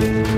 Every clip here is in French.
je suis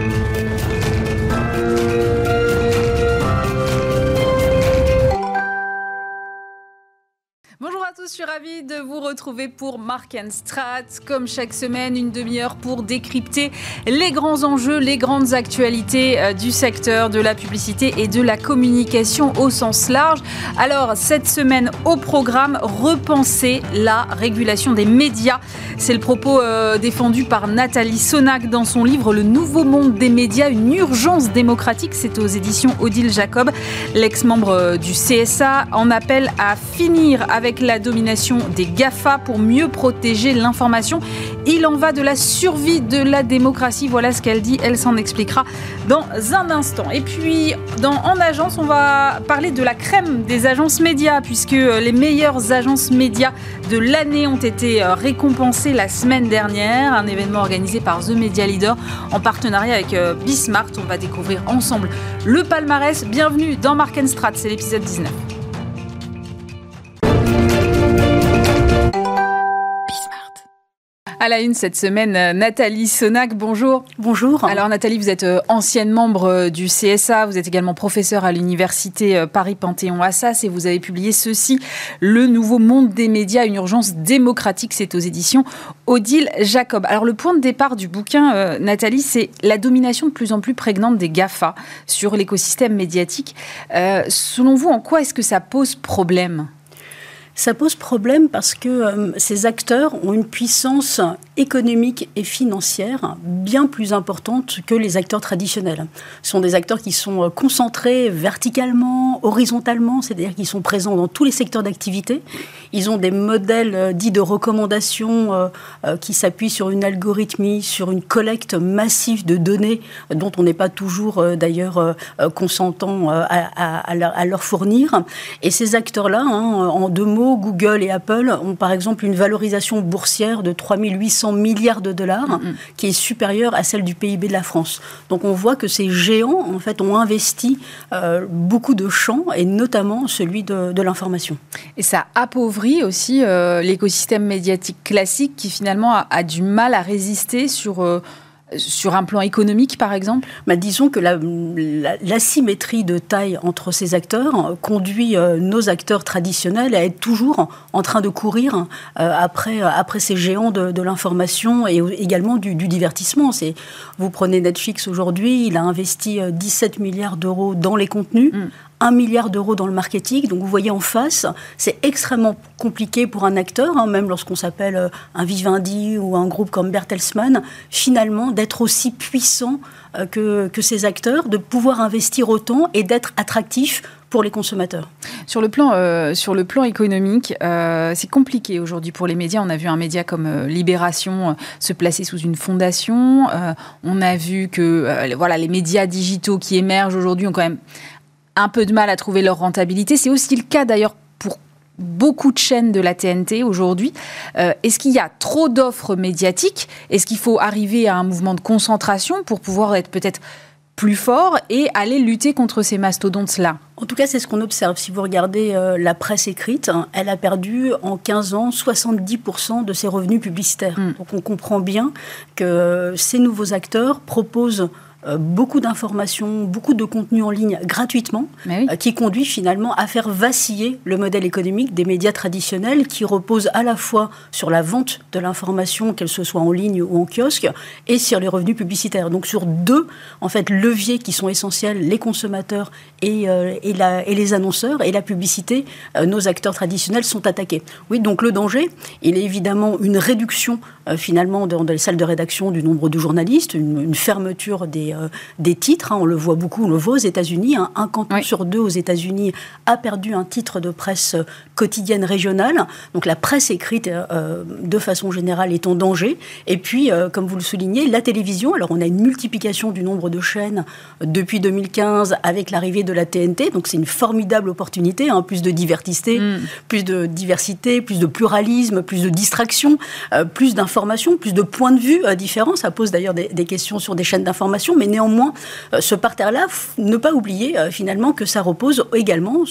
ravie de vous retrouver pour Mark Strat. Comme chaque semaine, une demi-heure pour décrypter les grands enjeux, les grandes actualités euh, du secteur de la publicité et de la communication au sens large. Alors, cette semaine au programme, repenser la régulation des médias. C'est le propos euh, défendu par Nathalie Sonac dans son livre Le nouveau monde des médias, une urgence démocratique. C'est aux éditions Odile Jacob. L'ex-membre euh, du CSA en appelle à finir avec la domination des GAFA pour mieux protéger l'information. Il en va de la survie de la démocratie. Voilà ce qu'elle dit. Elle s'en expliquera dans un instant. Et puis, En Agence, on va parler de la crème des agences médias, puisque les meilleures agences médias de l'année ont été euh, récompensées la semaine dernière. Un événement organisé par The Media Leader en partenariat avec euh, Bismart. On va découvrir ensemble le palmarès. Bienvenue dans Mark Strat, c'est l'épisode 19. À la une cette semaine, euh, Nathalie Sonac, bonjour. Bonjour. Alors Nathalie, vous êtes euh, ancienne membre euh, du CSA, vous êtes également professeure à l'université Paris-Panthéon-Assas et vous avez publié ceci, Le nouveau monde des médias, une urgence démocratique, c'est aux éditions Odile Jacob. Alors le point de départ du bouquin, Nathalie, c'est la domination de plus en plus prégnante des GAFA sur l'écosystème médiatique. selon vous, en quoi est-ce que ça pose problème? Ça pose problème parce que euh, ces acteurs ont une puissance économique et financière bien plus importante que les acteurs traditionnels. Ce sont des acteurs qui sont euh, concentrés verticalement, horizontalement, c'est-à-dire qu'ils sont présents dans tous les secteurs d'activité. Ils ont des modèles euh, dits de recommandation qui s'appuient sur une algorithmie, sur une collecte massive de données dont on n'est pas toujours d'ailleurs consentant à, leur, fournir. Et ces acteurs-là, hein, en deux mots, Google et Apple ont par exemple une valorisation boursière de 3800 milliards de dollars, mm, mm. qui est supérieure à celle du PIB de la France. Donc on voit que ces géants, en fait, ont investi euh, beaucoup de champs, et notamment celui de, l'information. Et ça appauvrit aussi euh, l'écosystème médiatique classique qui finalement a, du mal à résister sur... Euh, sur un plan économique, par exemple? Bah, Disons que l'asymétrie de taille entre ces acteurs conduit euh, nos acteurs traditionnels à être toujours en train de courir euh, après, après ces géants de, l'information et également du, divertissement. Vous prenez Netflix aujourd'hui, il a investi 17 euh, milliards d'euros dans les contenus. Mm. 1 milliard d'euros dans le marketing. Donc vous voyez en face, c'est extrêmement compliqué pour un acteur, hein, même lorsqu'on s'appelle euh, un Vivendi ou un groupe comme Bertelsmann, finalement d'être aussi puissant euh, que, que ces acteurs, de pouvoir investir autant et d'être attractif pour les consommateurs. Sur le plan, euh, sur le plan économique, c'est compliqué aujourd'hui pour les médias. On a vu un média comme Libération se placer sous une fondation. on a vu que voilà, les médias digitaux qui émergent aujourd'hui ont quand même un peu de mal à trouver leur rentabilité. C'est aussi le cas d'ailleurs pour beaucoup de chaînes de la TNT aujourd'hui. Euh, est-ce qu'il y a trop d'offres médiatiques? Est-ce qu'il faut arriver à un mouvement de concentration pour pouvoir être peut-être plus fort et aller lutter contre ces mastodontes-là? En tout cas, c'est ce qu'on observe. Si vous regardez euh, la presse écrite, hein, elle a perdu en 15 ans 70% de ses revenus publicitaires. Hmm. Donc on comprend bien que euh, ces nouveaux acteurs proposent beaucoup d'informations, beaucoup de contenu en ligne gratuitement, euh, qui conduit finalement à faire vaciller le modèle économique des médias traditionnels qui reposent à la fois sur la vente de l'information, qu'elle se soit en ligne ou en kiosque, et sur les revenus publicitaires. Donc sur deux en fait leviers qui sont essentiels, les consommateurs et, euh, et, la, et les annonceurs et la publicité, nos acteurs traditionnels sont attaqués. Oui, donc le danger, il est évidemment une réduction finalement dans, les salles de rédaction du nombre de journalistes, une fermeture des euh, des, titres. Hein, on le voit beaucoup, on le voit aux États-Unis. Hein, un canton sur deux aux États-Unis a perdu un titre de presse euh, quotidienne régionale. Donc la presse écrite, euh, de façon générale, est en danger. Et puis, comme vous le soulignez, la télévision. Alors on a une multiplication du nombre de chaînes depuis 2015 avec l'arrivée de la TNT. Donc c'est une formidable opportunité. Hein, plus de diversité, mm. plus de diversité, plus de pluralisme, plus de distraction, plus d'informations, plus de points de vue différents. Ça pose d'ailleurs des, des questions sur des chaînes d'information mais néanmoins, ce parterre-là, ne pas oublier finalement que ça repose également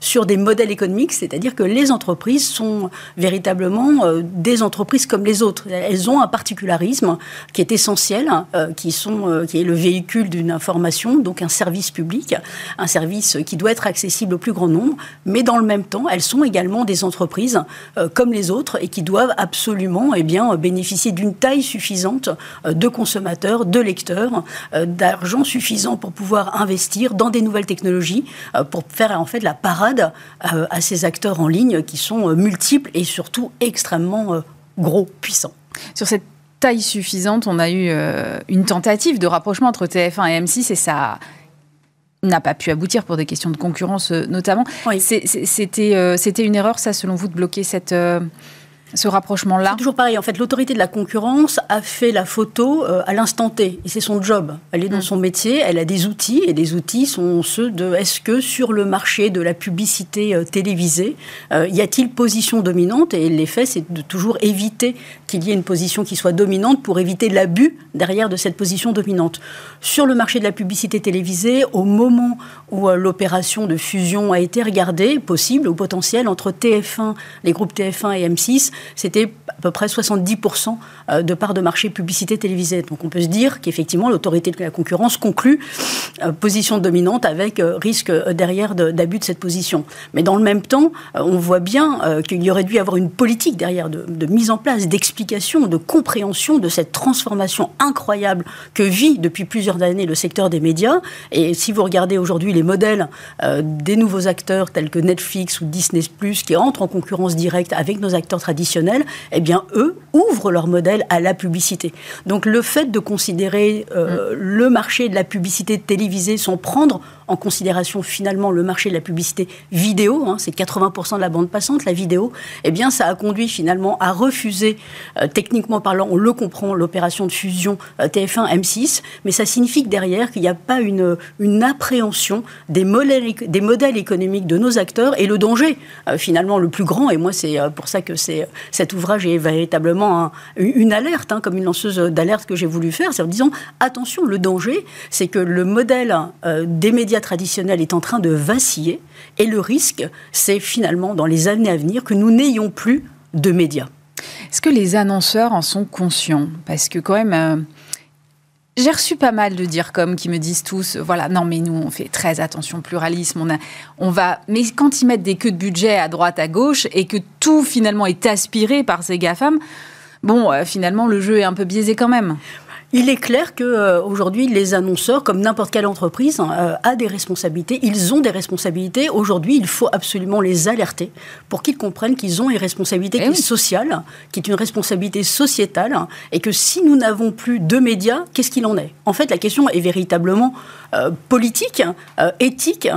sur des modèles économiques, c'est-à-dire que les entreprises sont véritablement des entreprises comme les autres. Elles ont un particularisme qui est essentiel, qui, sont, qui est le véhicule d'une information, donc un service public, un service qui doit être accessible au plus grand nombre, mais dans le même temps, elles sont également des entreprises euh, comme les autres et qui doivent absolument eh bien, bénéficier d'une taille suffisante euh, de consommateurs, de lecteurs, euh, d'argent suffisant pour pouvoir investir dans des nouvelles technologies, pour faire en fait la parade à ces acteurs en ligne qui sont multiples et surtout extrêmement gros, puissants. Sur cette taille suffisante, on a eu une tentative de rapprochement entre TF1 et M6 et ça n'a pas pu aboutir pour des questions de concurrence euh, notamment. C'était euh, c'était une erreur, ça, selon vous, de bloquer cette, euh, ce rapprochement-là toujours pareil. En fait, l'autorité de la concurrence a fait la photo à l'instant T. Et c'est son job. Elle est dans mm. son métier, elle a des outils. Et des outils sont ceux de est-ce que sur le marché de la publicité télévisée, y a-t-il position dominante? Et l'effet, c'est de toujours éviter qu'il y ait une position qui soit dominante pour éviter l'abus derrière de cette position dominante. Sur le marché de la publicité télévisée, au moment où euh, l'opération de fusion a été regardée, possible ou potentielle, entre TF1, les groupes TF1 et M6, c'était à peu près 70% euh, de part de marché publicité télévisée. Donc on peut se dire qu'effectivement, l'autorité de la concurrence conclut euh, position dominante avec risque derrière d'abus de cette position. Mais dans le même temps, on voit bien qu'il y aurait dû y avoir une politique derrière de, de mise en place, d'explication de compréhension de cette transformation incroyable que vit depuis plusieurs années le secteur des médias. Et si vous regardez aujourd'hui les modèles euh, des nouveaux acteurs tels que Netflix ou Disney ⁇ qui entrent en concurrence directe avec nos acteurs traditionnels, eh bien, eux ouvrent leur modèle à la publicité. Donc le fait de considérer euh, mm. le marché de la publicité télévisée sans prendre en considération finalement le marché de la publicité vidéo, hein, c'est 80% de la bande passante, la vidéo, eh bien ça a conduit finalement à refuser, euh, techniquement parlant, on le comprend, l'opération de fusion euh, TF1-M6, mais ça signifie que derrière, qu'il n'y a pas une, appréhension des modèles, économiques de nos acteurs et le danger euh, finalement le plus grand, et moi c'est pour ça que cet ouvrage est véritablement une alerte, hein, comme une lanceuse d'alerte que j'ai voulu faire, c'est en disant attention, le danger, c'est que le modèle des médias traditionnel est en train de vaciller et le risque, c'est finalement dans les années à venir que nous n'ayons plus de médias. Est-ce que les annonceurs en sont conscients? Parce que quand même... Euh, j'ai reçu pas mal de dire comme qui me disent tous, voilà, non mais nous on fait très attention pluralisme, on, a, on va, mais quand ils mettent des queues de budget à droite à gauche et que tout finalement est aspiré par ces gars-femmes, bon, euh, finalement le jeu est un peu biaisé quand même. Il est clair que euh, aujourd'hui, les annonceurs, comme n'importe quelle entreprise, ont hein, euh, a des responsabilités. Ils ont des responsabilités. Aujourd'hui, il faut absolument les alerter pour qu'ils comprennent qu'ils ont une responsabilité eh qui est sociale, qui est une responsabilité sociétale, et que si nous n'avons plus de médias, qu'est-ce qu'il en est? En fait, la question est véritablement euh, politique, éthique,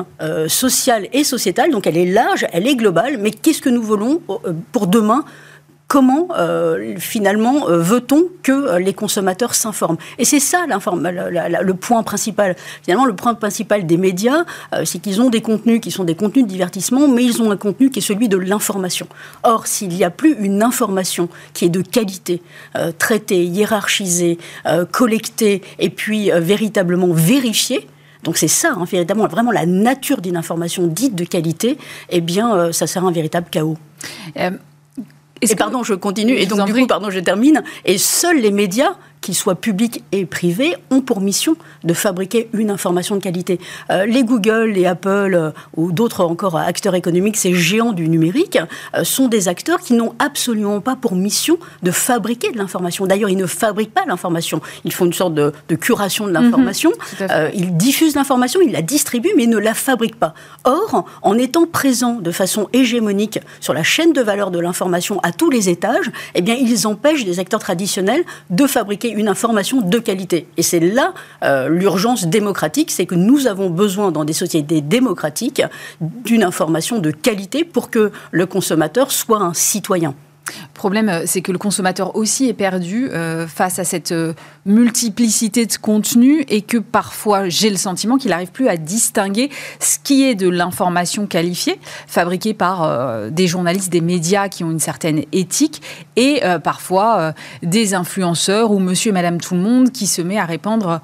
sociale et sociétale. Donc, elle est large, elle est globale. Mais qu'est-ce que nous voulons pour demain comment euh, finalement euh, veut-on que euh, les consommateurs s'informent? Et c'est ça le point principal. Finalement, le point principal des médias, c'est qu'ils ont des contenus qui sont des contenus de divertissement, mais ils ont un contenu qui est celui de l'information. Or, s'il n'y a plus une information qui est de qualité, traitée, hiérarchisée, collectée et puis véritablement vérifiée, donc c'est ça, hein, véritablement, vraiment la nature d'une information dite de qualité, eh bien, ça sera un véritable chaos. Et pardon, je continue. Et donc, du coup, pardon, je termine. Et seuls les médias qu'ils soient publics et privés, ont pour mission de fabriquer une information de qualité. Euh, les Google, les Apple euh, ou d'autres encore acteurs économiques, ces géants du numérique, euh, sont des acteurs qui n'ont absolument pas pour mission de fabriquer de l'information. D'ailleurs, ils ne fabriquent pas l'information. Ils font une sorte de, curation de mhm. l'information. ils diffusent l'information, ils la distribuent, mais ils ne la fabriquent pas. Or, en étant présents de façon hégémonique sur la chaîne de valeur de l'information à tous les étages, eh bien, ils empêchent des acteurs traditionnels de fabriquer une information de qualité. Et c'est là euh, l'urgence démocratique, c'est que nous avons besoin dans des sociétés démocratiques d'une information de qualité pour que le consommateur soit un citoyen. Le problème, euh, c'est que le consommateur aussi est perdu euh, face à cette euh, multiplicité de contenus et que parfois, j'ai le sentiment qu'il n'arrive plus à distinguer ce qui est de l'information qualifiée, fabriquée par des journalistes, des médias qui ont une certaine éthique, et parfois des influenceurs ou monsieur et madame tout le monde qui se met à répandre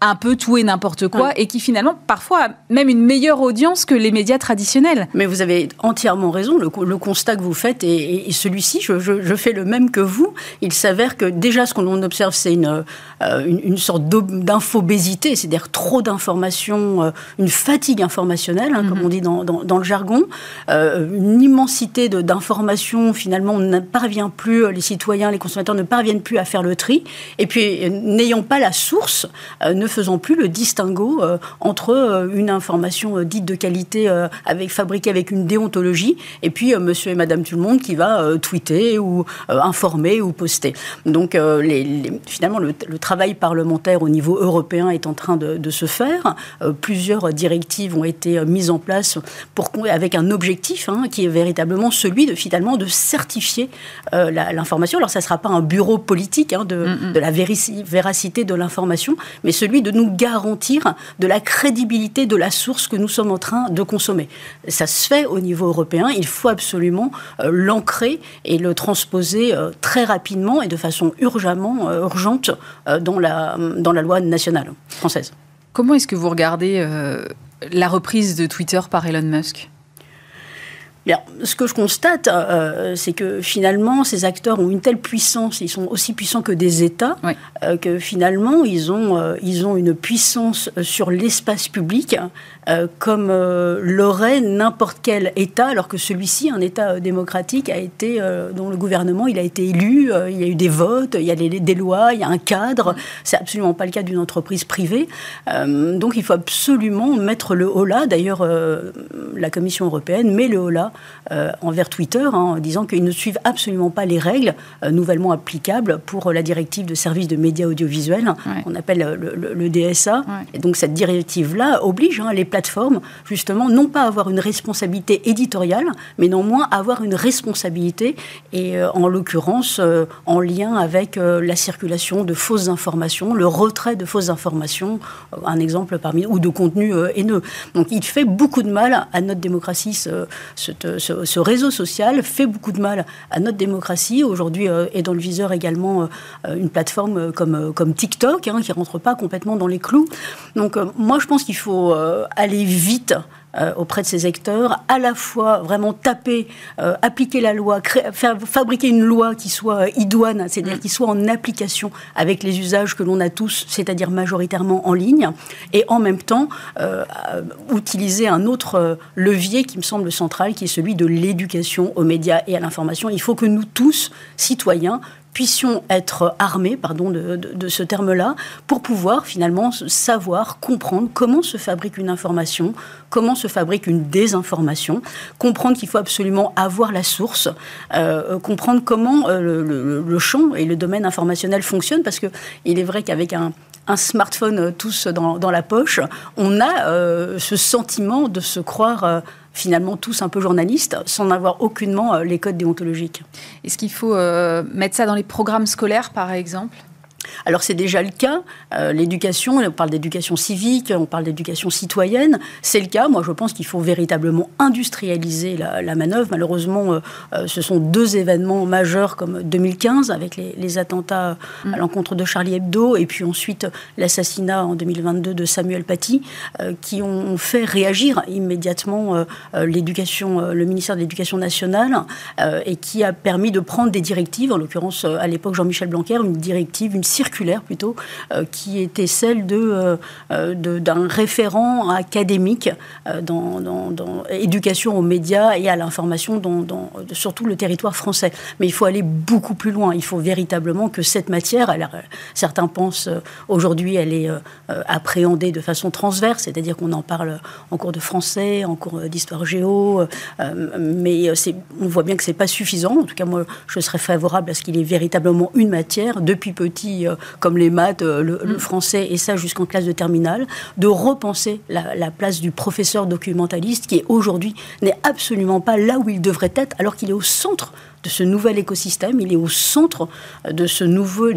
un peu tout et n'importe quoi et qui finalement parfois a même une meilleure audience que les médias traditionnels. Mais vous avez entièrement raison. Le, constat que vous faites et, celui-ci, je, fais le même que vous. Il s'avère que déjà ce qu'on observe, c'est une, euh, une, sorte d'infobésité, c'est-à-dire trop d'informations, euh, une fatigue informationnelle, hein, comme mhm. on dit dans, dans, le jargon, euh, une immensité d'informations. Finalement, on ne parvient plus, les citoyens, les consommateurs ne parviennent plus à faire le tri. Et puis, n'ayant pas la source, ne faisant plus le distinguo euh, entre euh, une information euh, dite de qualité avec, fabriquée avec une déontologie et puis monsieur et madame tout le monde qui va tweeter ou informer ou poster. Donc les, finalement, le, travail parlementaire au niveau européen est en train de, se faire. plusieurs directives ont été mises en place pour, avec un objectif hein, qui est véritablement celui de finalement de certifier l'information. Alors ça ne sera pas un bureau politique hein, de, mm, mm. de la véracité de l'information, mais celui de nous garantir de la crédibilité de la source que nous sommes en train de consommer. Ça se fait au niveau européen, il faut absolument euh, l'ancrer et le transposer euh, très rapidement et de façon urgemment, euh, urgente dans, la, dans la loi nationale française. Comment est-ce que vous regardez la reprise de Twitter par Elon Musk? Ce que je constate, euh, c'est que finalement, ces acteurs ont une telle puissance, ils sont aussi puissants que des États, euh, que finalement, ils ont, euh, ils ont une puissance sur l'espace public comme l'aurait n'importe quel État, alors que celui-ci, un État démocratique, a été, dont le gouvernement, il a été élu, il y a eu des votes, il y a des lois, il y a un cadre. C'est absolument pas le cas d'une entreprise privée. donc, il faut absolument mettre le haut là. D'ailleurs, la Commission européenne met le haut là euh, envers Twitter hein, en disant qu'ils ne suivent absolument pas les règles euh, nouvellement applicables pour la directive de services de médias audiovisuels, qu'on appelle le, DSA. Et donc cette directive-là oblige hein, les plateformes justement non pas à avoir une responsabilité éditoriale, mais néanmoins à avoir une responsabilité, et euh, en l'occurrence en lien avec la circulation de fausses informations, le retrait de fausses informations, un exemple parmi ou de contenu haineux. Donc il fait beaucoup de mal à notre démocratie, ce, ce, réseau social fait beaucoup de mal à notre démocratie. Aujourd'hui euh, est dans le viseur également euh, une plateforme comme, comme TikTok, hein, qui ne rentre pas complètement dans les clous. Donc euh, moi, je pense qu'il faut aller vite euh, auprès de ces acteurs, à la fois vraiment taper, euh, appliquer la loi, faire, fabriquer une loi qui soit euh, idoine, c'est-à-dire mm. qui soit en application avec les usages que l'on a tous, c'est-à-dire majoritairement en ligne, et en même temps utiliser un autre levier qui me semble central, qui est celui de l'éducation aux médias et à l'information. Il faut que nous tous, citoyens, puissions être armés, pardon de, ce terme-là, pour pouvoir finalement savoir, comprendre comment se fabrique une information, comment se fabrique une désinformation, comprendre qu'il faut absolument avoir la source, euh, comprendre comment euh, le, champ et le domaine informationnel fonctionnent, parce qu'il est vrai qu'avec un, smartphone tous dans, la poche, on a euh, ce sentiment de se croire finalement tous un peu journalistes, sans avoir aucunement euh, les codes déontologiques. Est-ce qu'il faut euh, mettre ça dans les programmes scolaires, par exemple? Alors c'est déjà le cas. Euh, l'éducation, on parle d'éducation civique, on parle d'éducation citoyenne, c'est le cas. Moi je pense qu'il faut véritablement industrialiser la, manœuvre. Malheureusement, euh, euh, ce sont deux événements majeurs comme 2015 avec les, attentats à mm. l'encontre de Charlie Hebdo et puis ensuite l'assassinat en 2022 de Samuel Paty qui ont fait réagir immédiatement l'éducation, le ministère de l'Éducation nationale et qui a permis de prendre des directives, en l'occurrence à l'époque Jean-Michel Blanquer, une directive, une circulaire plutôt, euh, qui était celle euh, euh, de, d'un référent académique dans, dans, éducation aux médias et à l'information dans, dans, surtout le territoire français. Mais il faut aller beaucoup plus loin. Il faut véritablement que cette matière, certains pensent aujourd'hui, elle est appréhendée de façon transverse, c'est-à-dire qu'on en parle en cours de français, en cours d'histoire géo, mais on voit bien que c'est pas suffisant. En tout cas, moi, je serais favorable à ce qu'il ait véritablement une matière depuis petit euh, comme les maths, euh, le, mm. français, et ça jusqu'en classe de terminale, de repenser la, place du professeur documentaliste qui aujourd'hui n'est absolument pas là où il devrait être, alors qu'il est au centre de ce nouvel écosystème, il est au centre de ce nouveau,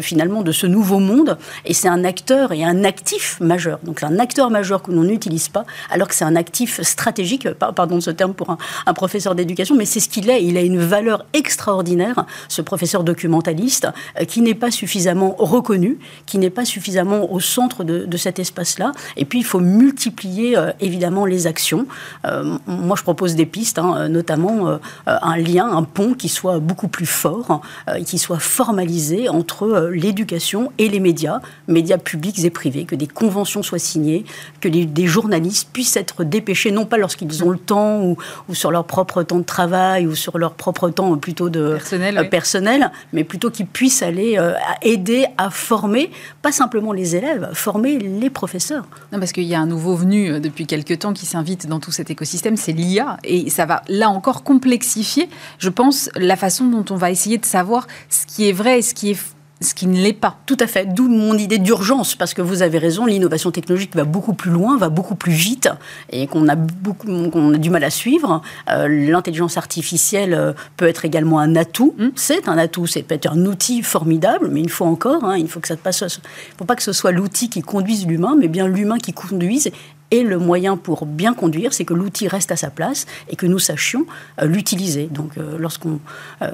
finalement, de ce nouveau monde, et c'est un acteur et un actif majeur. Donc un acteur majeur que l'on n'utilise pas, alors que c'est un actif stratégique, pardon de ce terme pour un, professeur d'éducation, mais c'est ce qu'il est. Il a une valeur extraordinaire, ce professeur documentaliste, euh, qui n'est pas suffisamment reconnu, qui n'est pas suffisamment au centre de, de cet espace-là. Et puis il faut multiplier euh, évidemment les actions. Euh, moi, je propose des pistes, hein, notamment un lien, un pont qui soit beaucoup plus fort, qui soit formalisé entre l'éducation et les médias, médias publics et privés, que des conventions soient signées, que des journalistes puissent être dépêchés, non pas lorsqu'ils ont le temps ou, ou, sur leur propre temps de travail ou sur leur propre temps plutôt de personnel, personnel mais plutôt qu'ils puissent aller aider à former, pas simplement les élèves, former les professeurs. Non, parce qu'il y a un nouveau venu depuis quelques temps qui s'invite dans tout cet écosystème, c'est l'IA. Et ça va là encore complexifier, je pense, la façon dont on va essayer de savoir ce qui est vrai et ce qui est ce qui ne l'est pas. Tout à fait. D'où mon idée d'urgence, parce que vous avez raison, l'innovation technologique va beaucoup plus loin, va beaucoup plus vite, et qu'on a, beaucoup, qu'on a du mal à suivre. Euh, l'intelligence artificielle euh, peut être également un atout. Mmh. C'est un atout, c'est peut-être un outil formidable, mais il faut encore, hein, il faut que ça passe. Il ne faut pas que ce soit l'outil qui conduise l'humain, mais bien l'humain qui conduise. Et le moyen pour bien conduire, c'est que l'outil reste à sa place et que nous sachions euh, l'utiliser. Donc, euh, lorsqu'on euh,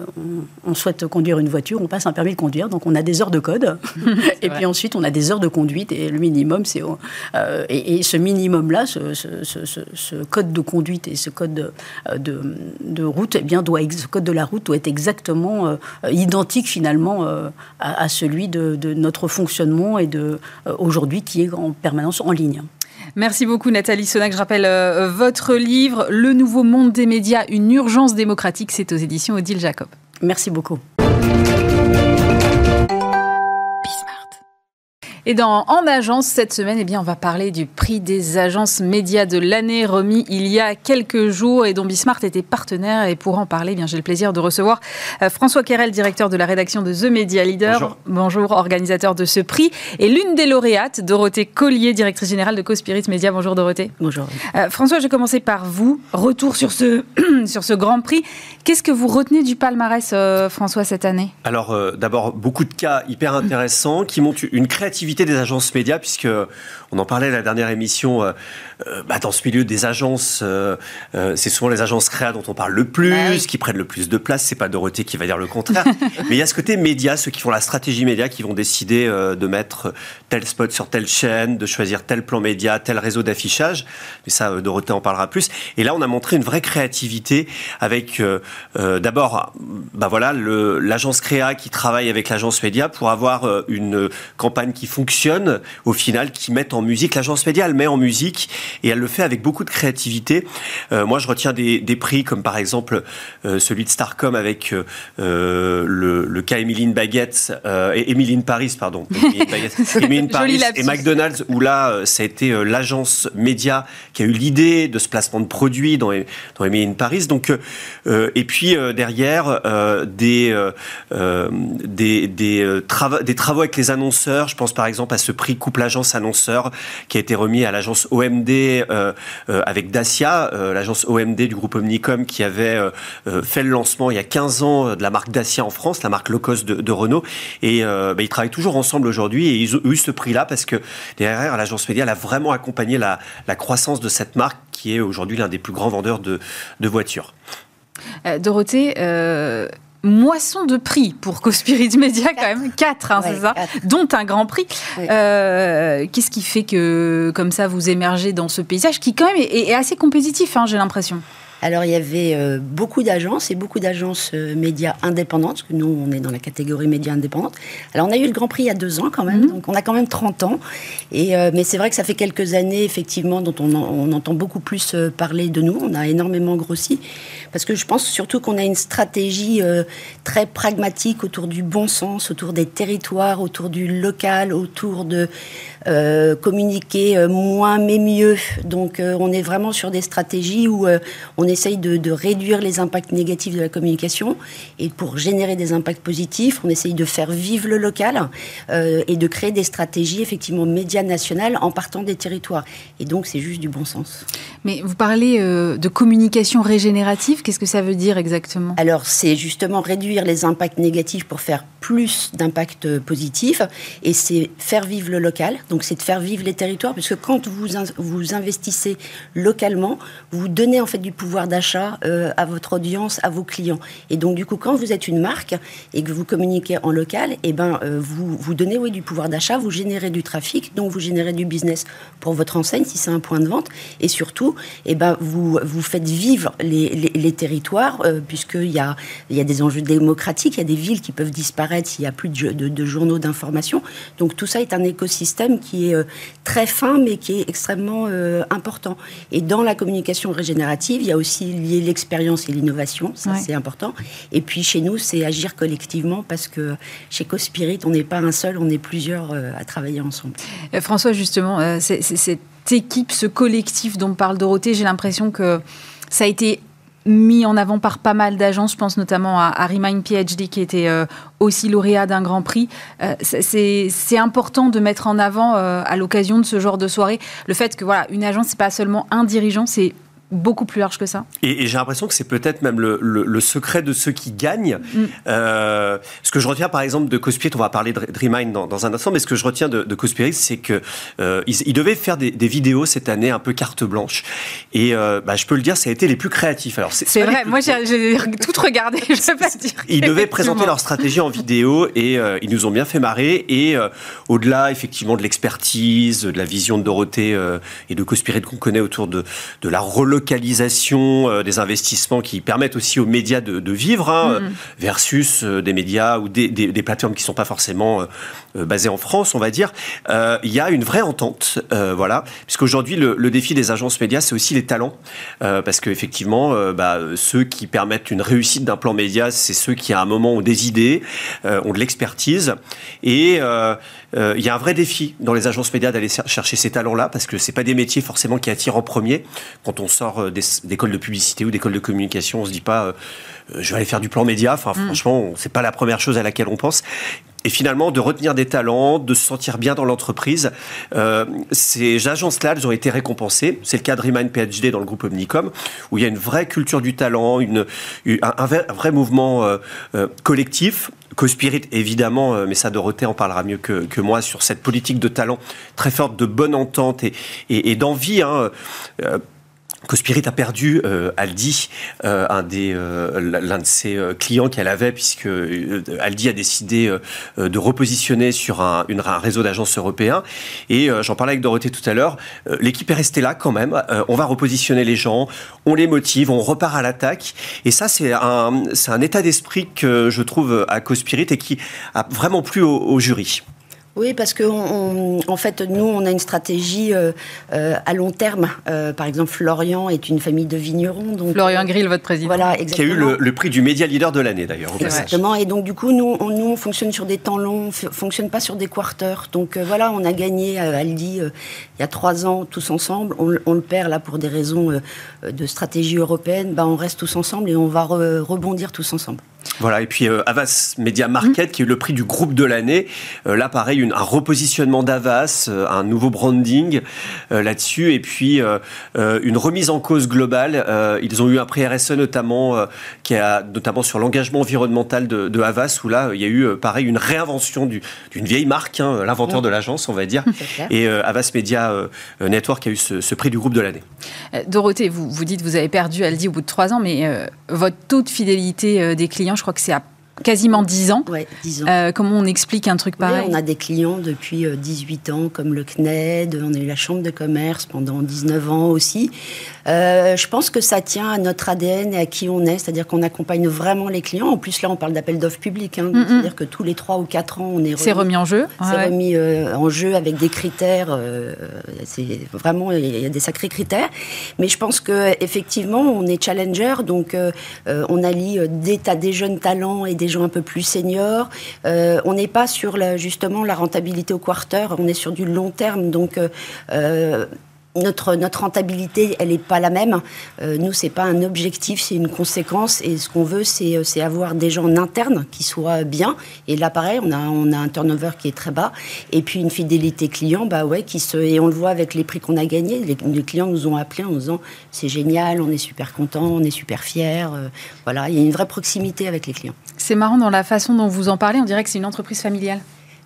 on, souhaite conduire une voiture, on passe un permis de conduire. Donc, on a des heures de code. et puis ensuite, on a des heures de conduite. Et le minimum, c'est. Et, ce minimum-là, ce, ce, code de conduite et ce code de, de, route, eh bien, doit, ce code de la route doit être exactement identique finalement à, celui de, de, notre fonctionnement et de aujourd'hui qui est en permanence en ligne. Merci beaucoup Nathalie Sonac. Je rappelle euh, votre livre Le nouveau monde des médias, une urgence démocratique. C'est aux éditions Odile Jacob. Merci beaucoup. Et dans En Agence, cette semaine, eh bien, on va parler du prix des agences médias de l'année remis il y a quelques jours et dont Bismart était partenaire. Et pour en parler, eh bien, j'ai le plaisir de recevoir euh, François Querel, directeur de la rédaction de The Media Leader. Bonjour. organisateur de ce prix. Et l'une des lauréates, Dorothée Collier, directrice générale de Cospirit Media. Bonjour Dorothée. Bonjour. Euh, François, je vais commencer par vous. Retour sur ce, sur ce grand prix. Qu'est-ce que vous retenez du palmarès, euh, François, cette année? Alors, d'abord, beaucoup de cas hyper intéressants qui montrent une créativité des agences médias, puisque on en parlait à la dernière émission, euh, euh, bah, dans ce milieu des agences, euh, c'est souvent les agences créa dont on parle le plus, bah qui prennent le plus de place. C'est pas Dorothée qui va dire le contraire. Mais il y a ce côté média, ceux qui font la stratégie média, qui vont décider de mettre tel spot sur telle chaîne, de choisir tel plan média, tel réseau d'affichage. Mais ça, Dorothée en parlera plus. Et là, on a montré une vraie créativité avec d'abord, bah voilà, l'agence créa qui travaille avec l'agence média pour avoir une campagne qui fonctionne au final, qui mettent en musique. L'agence média, elle met en musique et elle le fait avec beaucoup de créativité. Euh, moi, je retiens des, des, prix comme par exemple euh, celui de Starcom avec euh, le, le, cas Emeline Baguette, et Emeline Paris, pardon. Paris et McDonald's, où là, ça a été l'agence média qui a eu l'idée de ce placement de produits dans, dans Emeline Paris. Donc, et puis derrière, des, des, des, des travaux avec les annonceurs. Je pense par exemple à ce prix couple agence annonceur qui a été remis à l'agence OMD euh, euh, avec Dacia, euh, l'agence OMD du groupe Omnicom qui avait fait le lancement il y a 15 ans de la marque Dacia en France, la marque low cost de, Renault. Et bah, ils travaillent toujours ensemble aujourd'hui et ils ont eu ce prix-là parce que derrière, l'agence média a vraiment accompagné la, croissance de cette marque qui est aujourd'hui l'un des plus grands vendeurs de, voitures. Dorothée, moisson de prix pour Cospirit Media quand même, quatre, hein, c'est ça, dont un grand prix. Euh, qu'est-ce qui fait que comme ça vous émergez dans ce paysage qui quand même est, assez compétitif, hein, j'ai l'impression? Alors il y avait euh, beaucoup d'agences et beaucoup d'agences euh, médias indépendantes, parce que nous on est dans la catégorie médias indépendantes. Alors on a eu le Grand Prix il y a deux ans quand même, mhm. donc on a quand même 30 ans. Et, euh, mais c'est vrai que ça fait quelques années effectivement dont on, on entend beaucoup plus parler de nous, on a énormément grossi, parce que je pense surtout qu'on a une stratégie très pragmatique autour du bon sens, autour des territoires, autour du local, autour de communiquer moins mais mieux. Donc on est vraiment sur des stratégies où on essaye de, réduire les impacts négatifs de la communication. Et pour générer des impacts positifs, on essaye de faire vivre le local et de créer des stratégies effectivement médias nationales en partant des territoires. Et donc c'est juste du bon sens. Mais vous parlez de communication régénérative, qu'est-ce que ça veut dire exactement? Alors c'est justement réduire les impacts négatifs pour faire plus d'impact positif. Et c'est faire vivre le local, donc c'est de faire vivre les territoires, puisque quand vous, vous investissez localement, vous donnez en fait du pouvoir d'achat euh, à votre audience, à vos clients. Et donc du coup, quand vous êtes une marque et que vous communiquez en local, eh ben, euh, vous, vous donnez oui, du pouvoir d'achat, vous générez du trafic, donc vous générez du business pour votre enseigne si c'est un point de vente, et surtout, eh ben, vous, vous faites vivre les, les, territoires, euh, puisqu'il y a, y a des enjeux démocratiques, il y a des villes qui peuvent disparaître s'il n'y a plus de, journaux d'information. Donc tout ça est un écosystème qui est euh, très fin, mais qui est extrêmement important. Et dans la communication régénérative, il y a aussi lié l'expérience et l'innovation, ça c'est important. Et puis chez nous, c'est agir collectivement, parce que chez Cospirit, on n'est pas un seul, on est plusieurs euh, à travailler ensemble. François, justement, c'est cette équipe, ce collectif dont parle Dorothée, j'ai l'impression que ça a été mis en avant par pas mal d'agences. Je pense notamment à, Remind PhD qui était euh, aussi lauréat d'un grand prix. Euh, c'est important de mettre en avant euh, à l'occasion de ce genre de soirée le fait que voilà, une agence c'est pas seulement un dirigeant, c'est beaucoup plus large que ça. Et, j'ai l'impression que c'est peut-être même le, le, secret de ceux qui gagnent. Mm. Euh, ce que je retiens par exemple de Cospirit, on va parler de Dreamine dans, dans, un instant, mais ce que je retiens de, de Cospirit, c'est que euh, ils, devaient faire des, des, vidéos cette année un peu carte blanche. Et euh, bah, je peux le dire, ça a été les plus créatifs. Alors c'est vrai, moi j'ai tout regardé, je sais pas dire. Ils devaient présenter leur stratégie en vidéo et ils nous ont bien fait marrer. Et au-delà effectivement de l'expertise, de la vision de Dorothée et de Cospirit qu'on connaît autour de, de la relocalisation localisation euh, des investissements qui permettent aussi aux médias de, vivre, hein, mm-hmm. versus euh, des médias ou des, plateformes qui ne sont pas forcément euh, basées en France, on va dire. Il y a une vraie entente, voilà, puisqu'aujourd'hui le, le défi des agences médias, c'est aussi les talents, parce qu'effectivement, bah, ceux qui permettent une réussite d'un plan média, c'est ceux qui à un moment ont des idées, ont de l'expertise, et il y a un vrai défi dans les agences médias d'aller chercher ces talents-là, parce que c'est pas des métiers forcément qui attirent en premier quand on sort euh, d'école de publicité ou d'école de communication, on se dit pas euh, euh, je vais aller faire du plan média. Enfin, mm. franchement, c'est pas la première chose à laquelle on pense. Et finalement, de retenir des talents, de se sentir bien dans l'entreprise. ces agences-là, elles ont été récompensées. C'est le cas de Remind PhD dans le groupe Omnicom, où il y a une vraie culture du talent, une, un, vrai, mouvement collectif. Co-Spirit, évidemment, mais ça, Dorothée en parlera mieux que, que, moi, sur cette politique de talent très forte, de bonne entente et, et, d'envie. Hein, Cospirit a perdu euh, Aldi, euh, un des euh, l'un de ses clients qu'elle avait, puisque Aldi a décidé de repositionner sur un, un réseau d'agences européens. Et j'en parlais avec Dorothée tout à l'heure. L'équipe est restée là quand même. on va repositionner les gens, on les motive, on repart à l'attaque. Et ça, c'est un, c'est un état d'esprit que je trouve à Cospirit et qui a vraiment plu au jury. Oui, parce que en fait, nous, on a une stratégie euh, euh, à long terme. Euh, par exemple, Florian est une famille de vignerons. Donc, Florian Grill, votre président. Voilà, Qui a eu le, prix du média leader de l'année, d'ailleurs. Exactement. Et donc, du coup, nous on, nous, on fonctionne sur des temps longs, on ne fonctionne pas sur des quarters. Donc, voilà, on a gagné à Aldi il y a trois ans, tous ensemble. On, le perd, là, pour des raisons de stratégie européenne. Ben, on reste tous ensemble et on va rebondir tous ensemble. Voilà, et puis euh, Avas Media Market, qui est le prix du groupe de l'année. Euh, là, pareil, un repositionnement d'Avas, euh, un nouveau branding là-dessus, et puis une remise en cause globale. ils ont eu un prix RSE notamment, qui a notamment sur l'engagement environnemental de, de, Havas, où là, il y a eu pareil une réinvention d'une vieille marque, hein, l'inventeur de l'agence, on va dire. Et Avas Media Network a eu ce, ce prix du groupe de l'année. Dorothée, vous, vous dites que vous avez perdu Aldi au bout de trois ans, mais votre taux de fidélité des clients, je crois que c'est à quasiment 10 ans. Ouais, 10 ans. Euh, comment on explique un truc pareil On a des clients depuis 18 euh, ans, comme le CNED, on a eu la Chambre de commerce pendant 19 ans aussi. Euh, je pense que ça tient à notre ADN et à qui on est, c'est-à-dire qu'on accompagne vraiment les clients. En plus, là, on parle d'appel d'offres publics, hein, c'est-à-dire que tous les 3 ou 4 ans, on est remis. C'est remis en jeu C'est remis en jeu avec des critères. c'est vraiment, il y a des sacrés critères. Mais je pense qu'effectivement, on est challenger, donc on allie des tas des jeunes talents et des gens un peu plus seniors. Euh, on n'est pas sur la, justement la rentabilité au quarter, on est sur du long terme. Donc, euh, euh, notre, notre rentabilité, elle n'est pas la même. Euh, nous, c'est pas un objectif, c'est une conséquence. Et ce qu'on veut, c'est, euh, c'est avoir des gens en interne qui soient bien. Et là, pareil, on a, on a un turnover qui est très bas. Et puis une fidélité client, bah ouais, qui se, et on le voit avec les prix qu'on a gagnés. Les, clients nous ont appelés en disant c'est génial, on est super content, on est super fiers. Euh, voilà, il y a une vraie proximité avec les clients. C'est marrant dans la façon dont vous en parlez. On dirait que c'est une entreprise familiale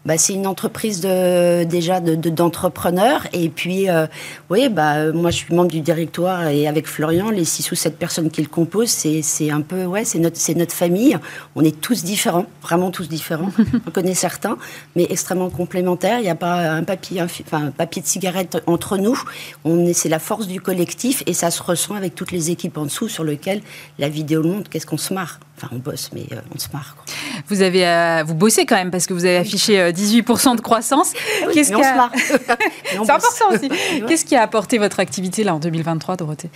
bah, c'est une entreprise de, déjà d'entrepreneurs. De, et puis, euh, oui, bah, moi, je suis membre du directoire et avec Florian, les six ou sept personnes qui le composent, c'est un peu, ouais, c'est notre, notre famille. On est tous différents, vraiment tous différents. On connaît certains, mais extrêmement complémentaires. Il n'y a pas un papier, enfin, un papier de cigarette entre nous. On c'est la force du collectif et ça se ressent avec toutes les équipes en dessous sur lesquelles la vidéo montre. Qu'est-ce qu'on se marre? Enfin, on bosse, mais euh, on se marre. Quoi. Vous avez, euh, vous bossez quand même parce que vous avez affiché 18% de croissance. Qu'est-ce qui a... C'est important aussi. Qu'est-ce qui a apporté votre activité là en 2023, Dorothée?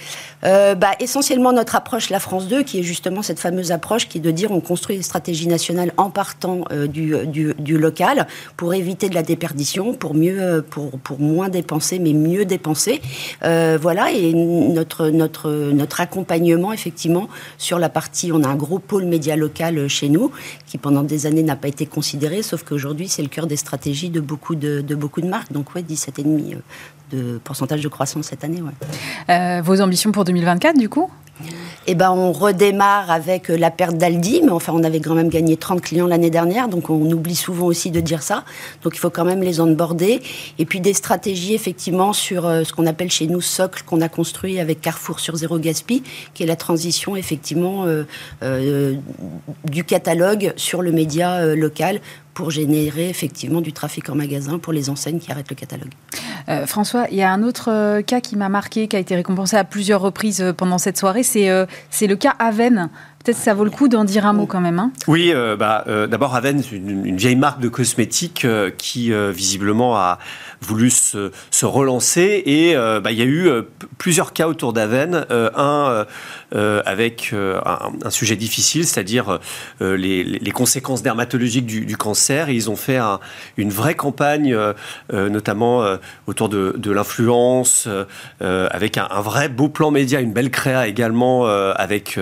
Euh, bah, Essentiellement notre approche, la France 2, qui est justement cette fameuse approche qui est de dire on construit une stratégie nationale en partant euh, du, du, local pour éviter de la déperdition, pour, mieux, pour, pour moins dépenser, mais mieux dépenser. Euh, voilà, et notre, notre, notre accompagnement, effectivement, sur la partie, on a un gros pôle média local chez nous, qui pendant des années n'a pas été considéré, sauf qu'aujourd'hui, c'est le cœur des stratégies de beaucoup de, beaucoup de marques. Donc, ouais, 17,5% euh, de pourcentage de croissance cette année. Euh, vos ambitions pour 2024, du coup? Eh ben, on redémarre avec euh, la perte d'Aldi, mais enfin, on avait quand même gagné 30 clients l'année dernière, donc on oublie souvent aussi de dire ça. Donc il faut quand même les onboarder. Et puis des stratégies, effectivement, sur ce qu'on appelle chez nous socle qu'on a construit avec Carrefour sur Zéro Gaspi, qui est la transition, effectivement, du catalogue sur le média local pour générer effectivement du trafic en magasin pour les enseignes qui arrêtent le catalogue. Euh, François, il y a un autre euh, cas qui m'a marqué, qui a été récompensé à plusieurs reprises euh, pendant cette soirée, c'est le cas Aven. Peut-être ça vaut le coup d'en dire un mot quand même. Hein. oui, bah, d'abord Aven, une, une, vieille marque de cosmétiques qui visiblement a voulu se, relancer et bah, il y a eu plusieurs cas autour d'Aven. un avec un, sujet difficile, c'est-à-dire les, conséquences dermatologiques du, cancer. Ils ont fait une vraie campagne, notamment autour de, l'influence, euh, avec un, vrai beau plan média, une belle créa également, euh, avec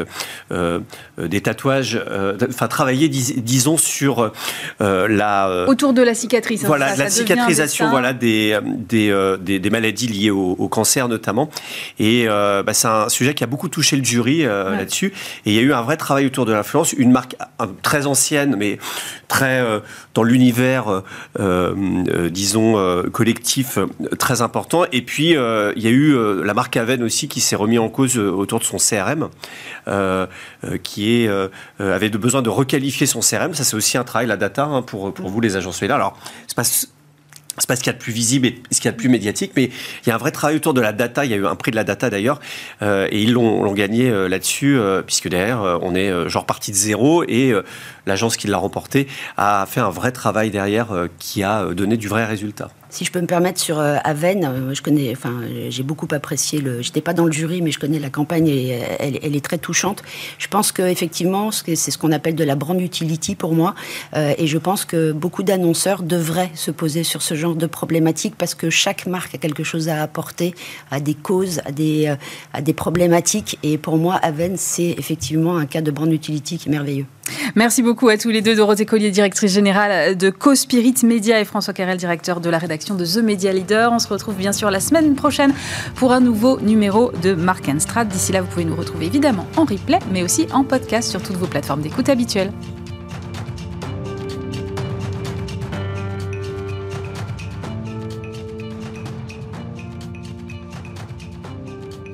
euh, des tatouages, enfin travailler, disons, sur la... autour de la cicatrice. Hein, voilà, la cicatrisation voilà, des, des, des, maladies liées au, cancer notamment. Et bah, c'est un sujet qui a beaucoup touché le jury là-dessus. Et il y a eu un vrai travail autour de l'influence, une marque très ancienne, mais très dans l'univers, disons, collectif très important. Et puis, euh, il y a eu euh, la marque Aven aussi qui s'est remis en cause euh, autour de son CRM, qui est, avait besoin de requalifier son CRM. Ça, c'est aussi un travail, la data, hein, pour, pour vous, les agences médias. Alors, c'est pas c'est pas ce qu'il y a de plus visible et ce qu'il y a de plus médiatique, mais il y a un vrai travail autour de la data. Il y a eu un prix de la data d'ailleurs, et ils l'ont gagné là-dessus, puisque derrière, on est genre parti de zéro, et l'agence qui l'a remporté a fait un vrai travail derrière qui a donné du vrai résultat. Si je peux me permettre sur euh, Aven, euh, je connais, enfin, j'ai beaucoup apprécié le. J'étais pas dans le jury, mais je connais la campagne et elle, elle est très touchante. Je pense que effectivement, c'est ce qu'on appelle de la brand utility pour moi, euh, et je pense que beaucoup d'annonceurs devraient se poser sur ce genre de problématiques parce que chaque marque a quelque chose à apporter, à des causes, à des, à des problématiques, et pour moi, Aven, c'est effectivement un cas de brand utility qui est merveilleux. Merci beaucoup à tous les deux. Dorothée Collier, directrice générale de Co-Spirit Media et François Carrel, directeur de la rédaction de The Media Leader. On se retrouve bien sûr la semaine prochaine pour un nouveau numéro de Mark. D'ici là, vous pouvez nous retrouver évidemment en replay, mais aussi en podcast sur toutes vos plateformes d'écoute habituelles.